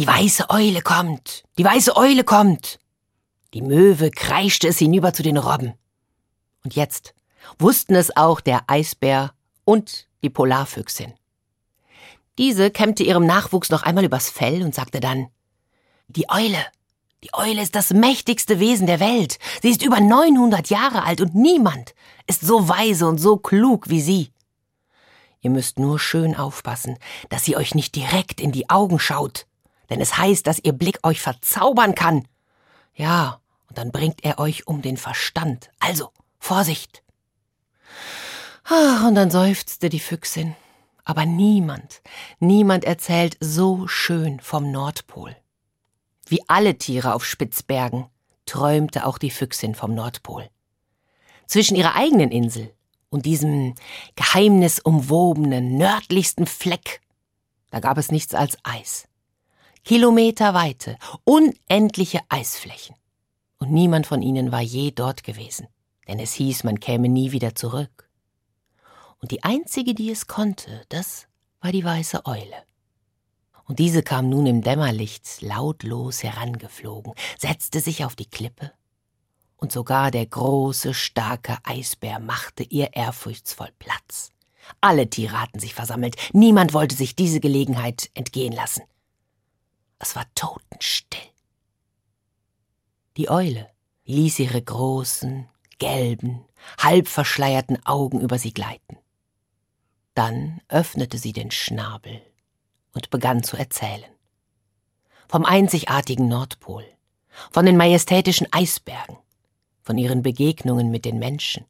Die weiße Eule kommt, die weiße Eule kommt. Die Möwe kreischte es hinüber zu den Robben. Und jetzt wussten es auch der Eisbär und die Polarfüchsin. Diese kämmte ihrem Nachwuchs noch einmal übers Fell und sagte dann Die Eule, die Eule ist das mächtigste Wesen der Welt. Sie ist über 900 Jahre alt und niemand ist so weise und so klug wie sie. Ihr müsst nur schön aufpassen, dass sie euch nicht direkt in die Augen schaut, denn es heißt, dass ihr Blick euch verzaubern kann. Ja, und dann bringt er euch um den Verstand. Also, Vorsicht! Ach, und dann seufzte die Füchsin. Aber niemand, niemand erzählt so schön vom Nordpol. Wie alle Tiere auf Spitzbergen träumte auch die Füchsin vom Nordpol. Zwischen ihrer eigenen Insel und diesem geheimnisumwobenen nördlichsten Fleck, da gab es nichts als Eis. Kilometerweite, unendliche Eisflächen. Und niemand von ihnen war je dort gewesen, denn es hieß, man käme nie wieder zurück. Und die einzige, die es konnte, das war die weiße Eule. Und diese kam nun im Dämmerlicht lautlos herangeflogen, setzte sich auf die Klippe, und sogar der große, starke Eisbär machte ihr ehrfurchtsvoll Platz. Alle Tiere hatten sich versammelt, niemand wollte sich diese Gelegenheit entgehen lassen. Es war totenstill. Die Eule ließ ihre großen, gelben, halb verschleierten Augen über sie gleiten. Dann öffnete sie den Schnabel und begann zu erzählen. Vom einzigartigen Nordpol, von den majestätischen Eisbergen, von ihren Begegnungen mit den Menschen.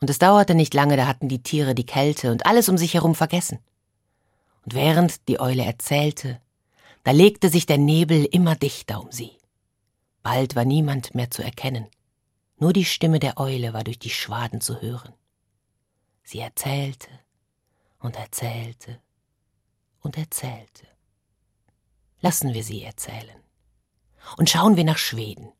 Und es dauerte nicht lange, da hatten die Tiere die Kälte und alles um sich herum vergessen. Und während die Eule erzählte, da legte sich der Nebel immer dichter um sie. Bald war niemand mehr zu erkennen, nur die Stimme der Eule war durch die Schwaden zu hören. Sie erzählte und erzählte und erzählte. Lassen wir sie erzählen. Und schauen wir nach Schweden.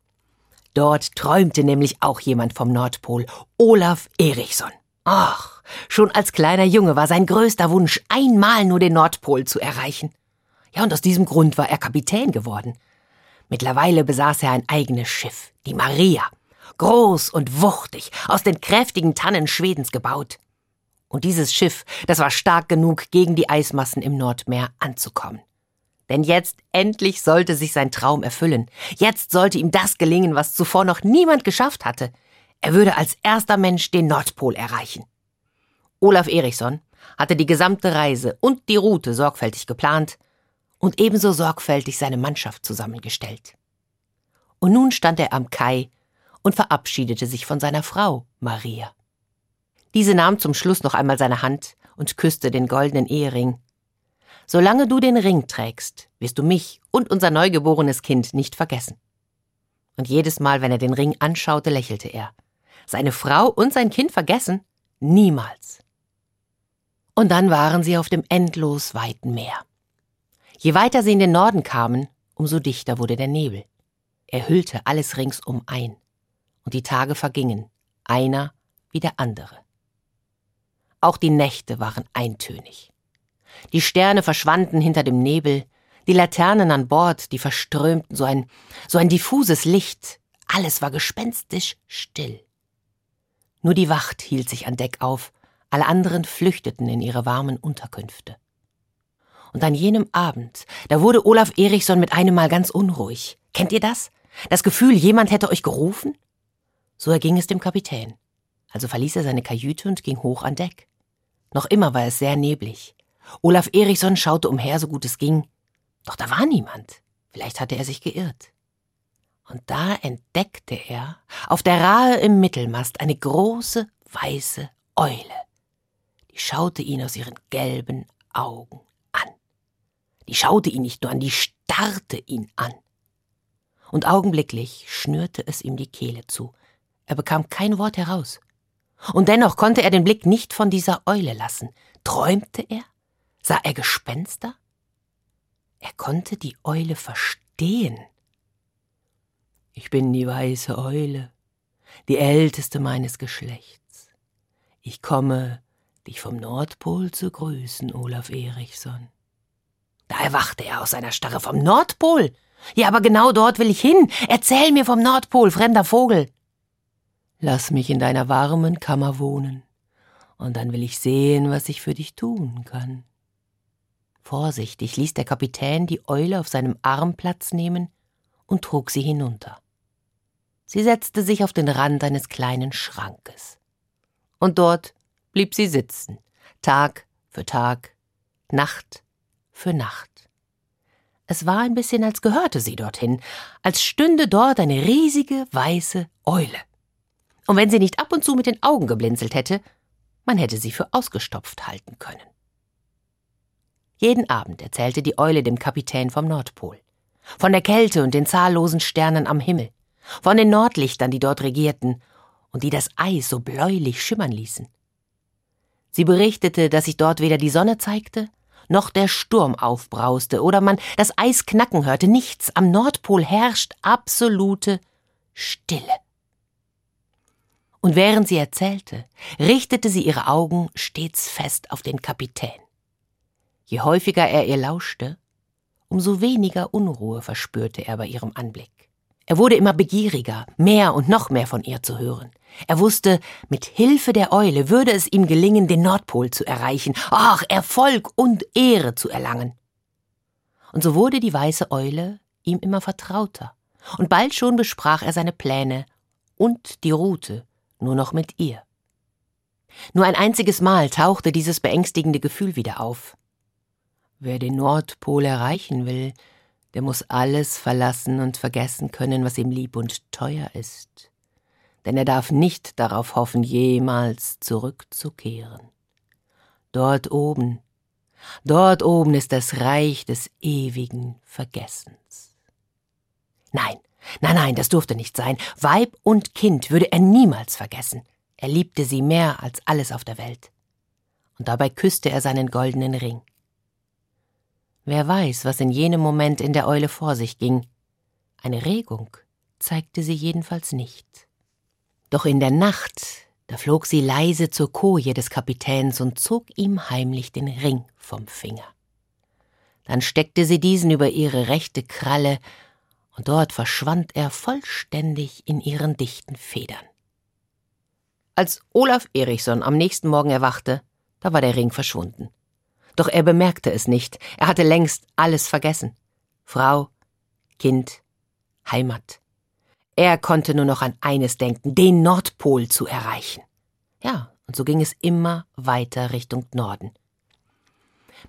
Dort träumte nämlich auch jemand vom Nordpol, Olaf Eriksson. Ach, schon als kleiner Junge war sein größter Wunsch, einmal nur den Nordpol zu erreichen. Ja, und aus diesem Grund war er Kapitän geworden. Mittlerweile besaß er ein eigenes Schiff, die Maria, groß und wuchtig, aus den kräftigen Tannen Schwedens gebaut. Und dieses Schiff, das war stark genug, gegen die Eismassen im Nordmeer anzukommen. Denn jetzt endlich sollte sich sein Traum erfüllen. Jetzt sollte ihm das gelingen, was zuvor noch niemand geschafft hatte. Er würde als erster Mensch den Nordpol erreichen. Olaf Eriksson hatte die gesamte Reise und die Route sorgfältig geplant und ebenso sorgfältig seine Mannschaft zusammengestellt. Und nun stand er am Kai und verabschiedete sich von seiner Frau Maria. Diese nahm zum Schluss noch einmal seine Hand und küsste den goldenen Ehering. Solange du den Ring trägst, wirst du mich und unser neugeborenes Kind nicht vergessen. Und jedes Mal, wenn er den Ring anschaute, lächelte er. Seine Frau und sein Kind vergessen? Niemals. Und dann waren sie auf dem endlos weiten Meer. Je weiter sie in den Norden kamen, umso dichter wurde der Nebel. Er hüllte alles ringsum ein. Und die Tage vergingen, einer wie der andere. Auch die Nächte waren eintönig. Die Sterne verschwanden hinter dem Nebel, die Laternen an Bord, die verströmten so ein, so ein diffuses Licht, alles war gespenstisch still. Nur die Wacht hielt sich an Deck auf, alle anderen flüchteten in ihre warmen Unterkünfte. Und an jenem Abend, da wurde Olaf Erichsson mit einem Mal ganz unruhig. Kennt ihr das? Das Gefühl, jemand hätte euch gerufen? So erging es dem Kapitän. Also verließ er seine Kajüte und ging hoch an Deck. Noch immer war es sehr neblig. Olaf Eriksson schaute umher, so gut es ging. Doch da war niemand. Vielleicht hatte er sich geirrt. Und da entdeckte er auf der Rahe im Mittelmast eine große weiße Eule. Die schaute ihn aus ihren gelben Augen. Die schaute ihn nicht nur an, die starrte ihn an. Und augenblicklich schnürte es ihm die Kehle zu. Er bekam kein Wort heraus. Und dennoch konnte er den Blick nicht von dieser Eule lassen. Träumte er? Sah er Gespenster? Er konnte die Eule verstehen. Ich bin die weiße Eule, die älteste meines Geschlechts. Ich komme, dich vom Nordpol zu grüßen, Olaf Erichson. Da erwachte er aus seiner Starre vom Nordpol. Ja, aber genau dort will ich hin. Erzähl mir vom Nordpol, fremder Vogel. Lass mich in deiner warmen Kammer wohnen, und dann will ich sehen, was ich für dich tun kann. Vorsichtig ließ der Kapitän die Eule auf seinem Arm Platz nehmen und trug sie hinunter. Sie setzte sich auf den Rand eines kleinen Schrankes. Und dort blieb sie sitzen, Tag für Tag, Nacht für Nacht. Es war ein bisschen, als gehörte sie dorthin, als stünde dort eine riesige weiße Eule. Und wenn sie nicht ab und zu mit den Augen geblinzelt hätte, man hätte sie für ausgestopft halten können. Jeden Abend erzählte die Eule dem Kapitän vom Nordpol, von der Kälte und den zahllosen Sternen am Himmel, von den Nordlichtern, die dort regierten und die das Eis so bläulich schimmern ließen. Sie berichtete, dass sich dort weder die Sonne zeigte, noch der Sturm aufbrauste oder man das Eis knacken hörte, nichts. Am Nordpol herrscht absolute Stille. Und während sie erzählte, richtete sie ihre Augen stets fest auf den Kapitän. Je häufiger er ihr lauschte, umso weniger Unruhe verspürte er bei ihrem Anblick. Er wurde immer begieriger, mehr und noch mehr von ihr zu hören. Er wusste, mit Hilfe der Eule würde es ihm gelingen, den Nordpol zu erreichen, ach, Erfolg und Ehre zu erlangen. Und so wurde die weiße Eule ihm immer vertrauter, und bald schon besprach er seine Pläne und die Route nur noch mit ihr. Nur ein einziges Mal tauchte dieses beängstigende Gefühl wieder auf. Wer den Nordpol erreichen will, der muss alles verlassen und vergessen können, was ihm lieb und teuer ist. Denn er darf nicht darauf hoffen, jemals zurückzukehren. Dort oben, dort oben ist das Reich des ewigen Vergessens. Nein, nein, nein, das durfte nicht sein. Weib und Kind würde er niemals vergessen. Er liebte sie mehr als alles auf der Welt. Und dabei küsste er seinen goldenen Ring. Wer weiß, was in jenem Moment in der Eule vor sich ging. Eine Regung zeigte sie jedenfalls nicht. Doch in der Nacht, da flog sie leise zur Koje des Kapitäns und zog ihm heimlich den Ring vom Finger. Dann steckte sie diesen über ihre rechte Kralle, und dort verschwand er vollständig in ihren dichten Federn. Als Olaf Erichsson am nächsten Morgen erwachte, da war der Ring verschwunden. Doch er bemerkte es nicht, er hatte längst alles vergessen. Frau, Kind, Heimat. Er konnte nur noch an eines denken, den Nordpol zu erreichen. Ja, und so ging es immer weiter Richtung Norden.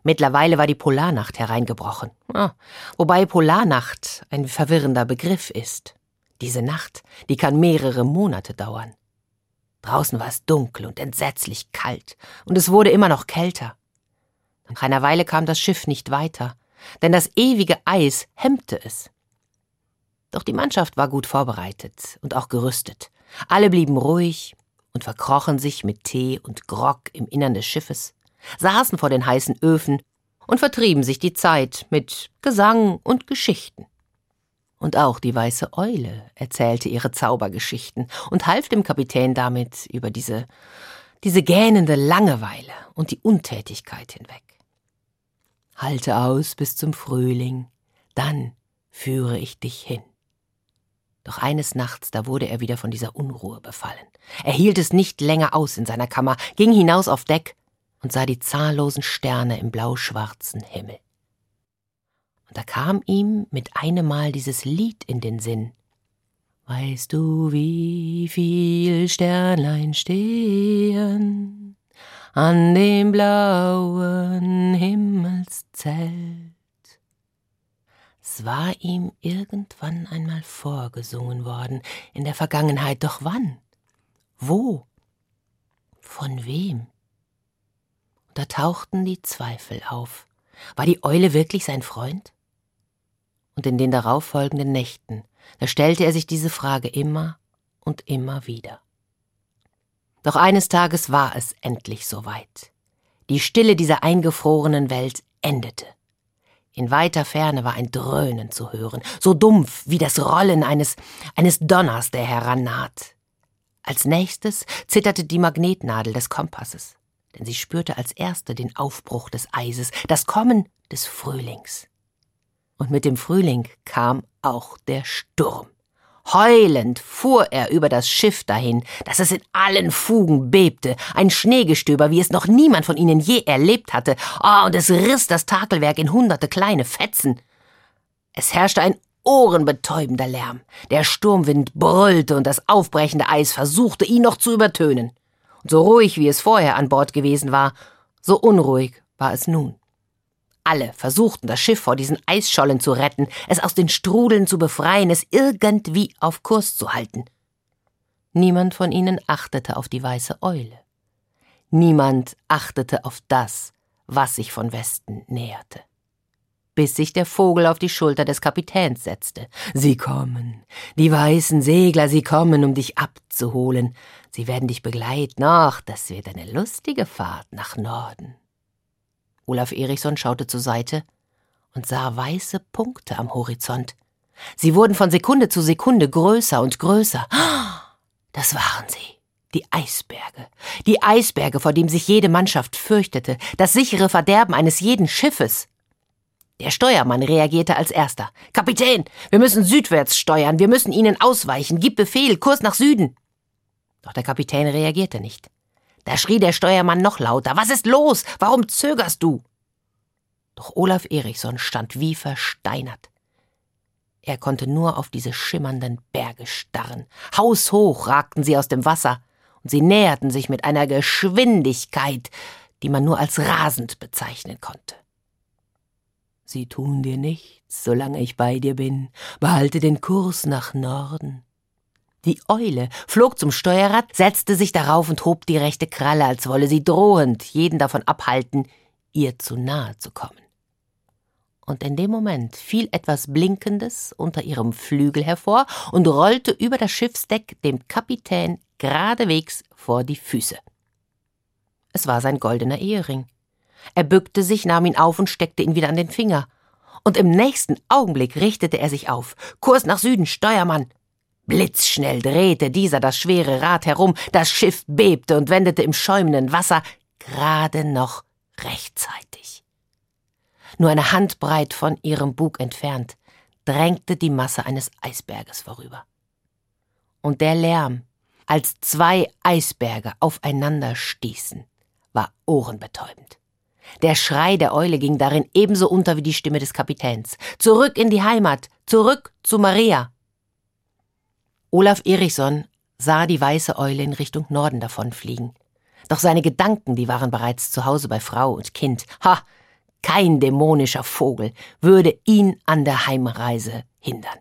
Mittlerweile war die Polarnacht hereingebrochen, ja, wobei Polarnacht ein verwirrender Begriff ist. Diese Nacht, die kann mehrere Monate dauern. Draußen war es dunkel und entsetzlich kalt, und es wurde immer noch kälter. Nach einer Weile kam das Schiff nicht weiter, denn das ewige Eis hemmte es. Doch die Mannschaft war gut vorbereitet und auch gerüstet. Alle blieben ruhig und verkrochen sich mit Tee und Grog im Innern des Schiffes, saßen vor den heißen Öfen und vertrieben sich die Zeit mit Gesang und Geschichten. Und auch die weiße Eule erzählte ihre Zaubergeschichten und half dem Kapitän damit über diese, diese gähnende Langeweile und die Untätigkeit hinweg. Halte aus bis zum Frühling, dann führe ich dich hin. Doch eines Nachts, da wurde er wieder von dieser Unruhe befallen. Er hielt es nicht länger aus in seiner Kammer, ging hinaus auf Deck und sah die zahllosen Sterne im blauschwarzen Himmel. Und da kam ihm mit einem Mal dieses Lied in den Sinn. Weißt du, wie viel Sternlein stehen an dem blauen Himmelszelt. Es war ihm irgendwann einmal vorgesungen worden, in der Vergangenheit, doch wann? Wo? Von wem? da tauchten die Zweifel auf. War die Eule wirklich sein Freund? Und in den darauffolgenden Nächten, da stellte er sich diese Frage immer und immer wieder. Doch eines Tages war es endlich soweit. Die Stille dieser eingefrorenen Welt endete. In weiter Ferne war ein Dröhnen zu hören, so dumpf wie das Rollen eines, eines Donners, der herannaht. Als nächstes zitterte die Magnetnadel des Kompasses. denn sie spürte als erste den Aufbruch des Eises, das Kommen des Frühlings. Und mit dem Frühling kam auch der Sturm. Heulend fuhr er über das Schiff dahin, dass es in allen Fugen bebte, ein Schneegestöber, wie es noch niemand von ihnen je erlebt hatte, oh, und es riss das Takelwerk in hunderte kleine Fetzen. Es herrschte ein ohrenbetäubender Lärm. Der Sturmwind brüllte und das aufbrechende Eis versuchte, ihn noch zu übertönen. Und so ruhig, wie es vorher an Bord gewesen war, so unruhig war es nun. Alle versuchten, das Schiff vor diesen Eisschollen zu retten, es aus den Strudeln zu befreien, es irgendwie auf Kurs zu halten. Niemand von ihnen achtete auf die weiße Eule. Niemand achtete auf das, was sich von Westen näherte. Bis sich der Vogel auf die Schulter des Kapitäns setzte. Sie kommen, die weißen Segler, sie kommen, um dich abzuholen. Sie werden dich begleiten. Ach, das wird eine lustige Fahrt nach Norden. Olaf Eriksson schaute zur Seite und sah weiße Punkte am Horizont. Sie wurden von Sekunde zu Sekunde größer und größer. Das waren sie. Die Eisberge. Die Eisberge, vor dem sich jede Mannschaft fürchtete. Das sichere Verderben eines jeden Schiffes. Der Steuermann reagierte als erster. Kapitän, wir müssen südwärts steuern. Wir müssen ihnen ausweichen. Gib Befehl, Kurs nach Süden. Doch der Kapitän reagierte nicht. Da schrie der Steuermann noch lauter. Was ist los? Warum zögerst du? Doch Olaf Eriksson stand wie versteinert. Er konnte nur auf diese schimmernden Berge starren. Haushoch ragten sie aus dem Wasser, und sie näherten sich mit einer Geschwindigkeit, die man nur als rasend bezeichnen konnte. Sie tun dir nichts, solange ich bei dir bin. Behalte den Kurs nach Norden. Die Eule flog zum Steuerrad, setzte sich darauf und hob die rechte Kralle, als wolle sie drohend jeden davon abhalten, ihr zu nahe zu kommen. Und in dem Moment fiel etwas Blinkendes unter ihrem Flügel hervor und rollte über das Schiffsdeck dem Kapitän geradewegs vor die Füße. Es war sein goldener Ehering. Er bückte sich, nahm ihn auf und steckte ihn wieder an den Finger. Und im nächsten Augenblick richtete er sich auf. Kurs nach Süden, Steuermann! Blitzschnell drehte dieser das schwere Rad herum, das Schiff bebte und wendete im schäumenden Wasser gerade noch rechtzeitig. Nur eine Handbreit von ihrem Bug entfernt drängte die Masse eines Eisberges vorüber. Und der Lärm, als zwei Eisberge aufeinander stießen, war ohrenbetäubend. Der Schrei der Eule ging darin ebenso unter wie die Stimme des Kapitäns. Zurück in die Heimat, zurück zu Maria. Olaf Erichsson sah die weiße Eule in Richtung Norden davonfliegen. Doch seine Gedanken, die waren bereits zu Hause bei Frau und Kind. Ha! Kein dämonischer Vogel würde ihn an der Heimreise hindern.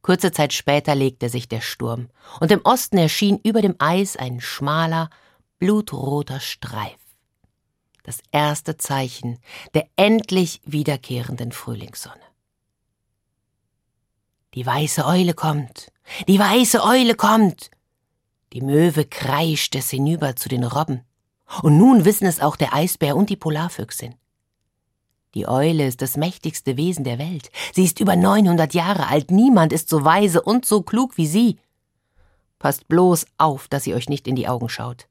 Kurze Zeit später legte sich der Sturm, und im Osten erschien über dem Eis ein schmaler, blutroter Streif. Das erste Zeichen der endlich wiederkehrenden Frühlingssonne. Die weiße Eule kommt, die weiße Eule kommt. Die Möwe kreischt es hinüber zu den Robben. Und nun wissen es auch der Eisbär und die Polarfüchsin. Die Eule ist das mächtigste Wesen der Welt. Sie ist über 900 Jahre alt. Niemand ist so weise und so klug wie sie. Passt bloß auf, dass sie euch nicht in die Augen schaut.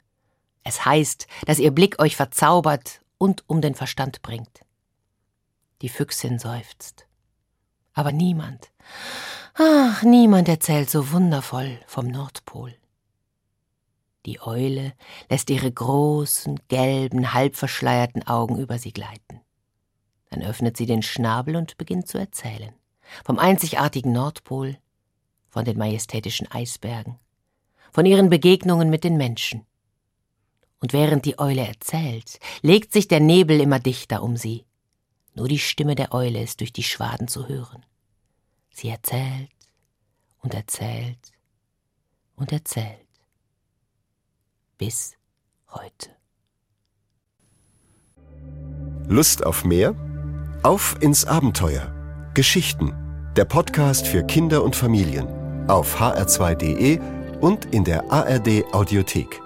Es heißt, dass ihr Blick euch verzaubert und um den Verstand bringt. Die Füchsin seufzt. Aber niemand, ach, niemand erzählt so wundervoll vom Nordpol. Die Eule lässt ihre großen, gelben, halbverschleierten Augen über sie gleiten. Dann öffnet sie den Schnabel und beginnt zu erzählen. Vom einzigartigen Nordpol, von den majestätischen Eisbergen, von ihren Begegnungen mit den Menschen. Und während die Eule erzählt, legt sich der Nebel immer dichter um sie. Nur die Stimme der Eule ist durch die Schwaden zu hören. Sie erzählt und erzählt und erzählt. Bis heute. Lust auf mehr? Auf ins Abenteuer. Geschichten. Der Podcast für Kinder und Familien. Auf hr2.de und in der ARD Audiothek.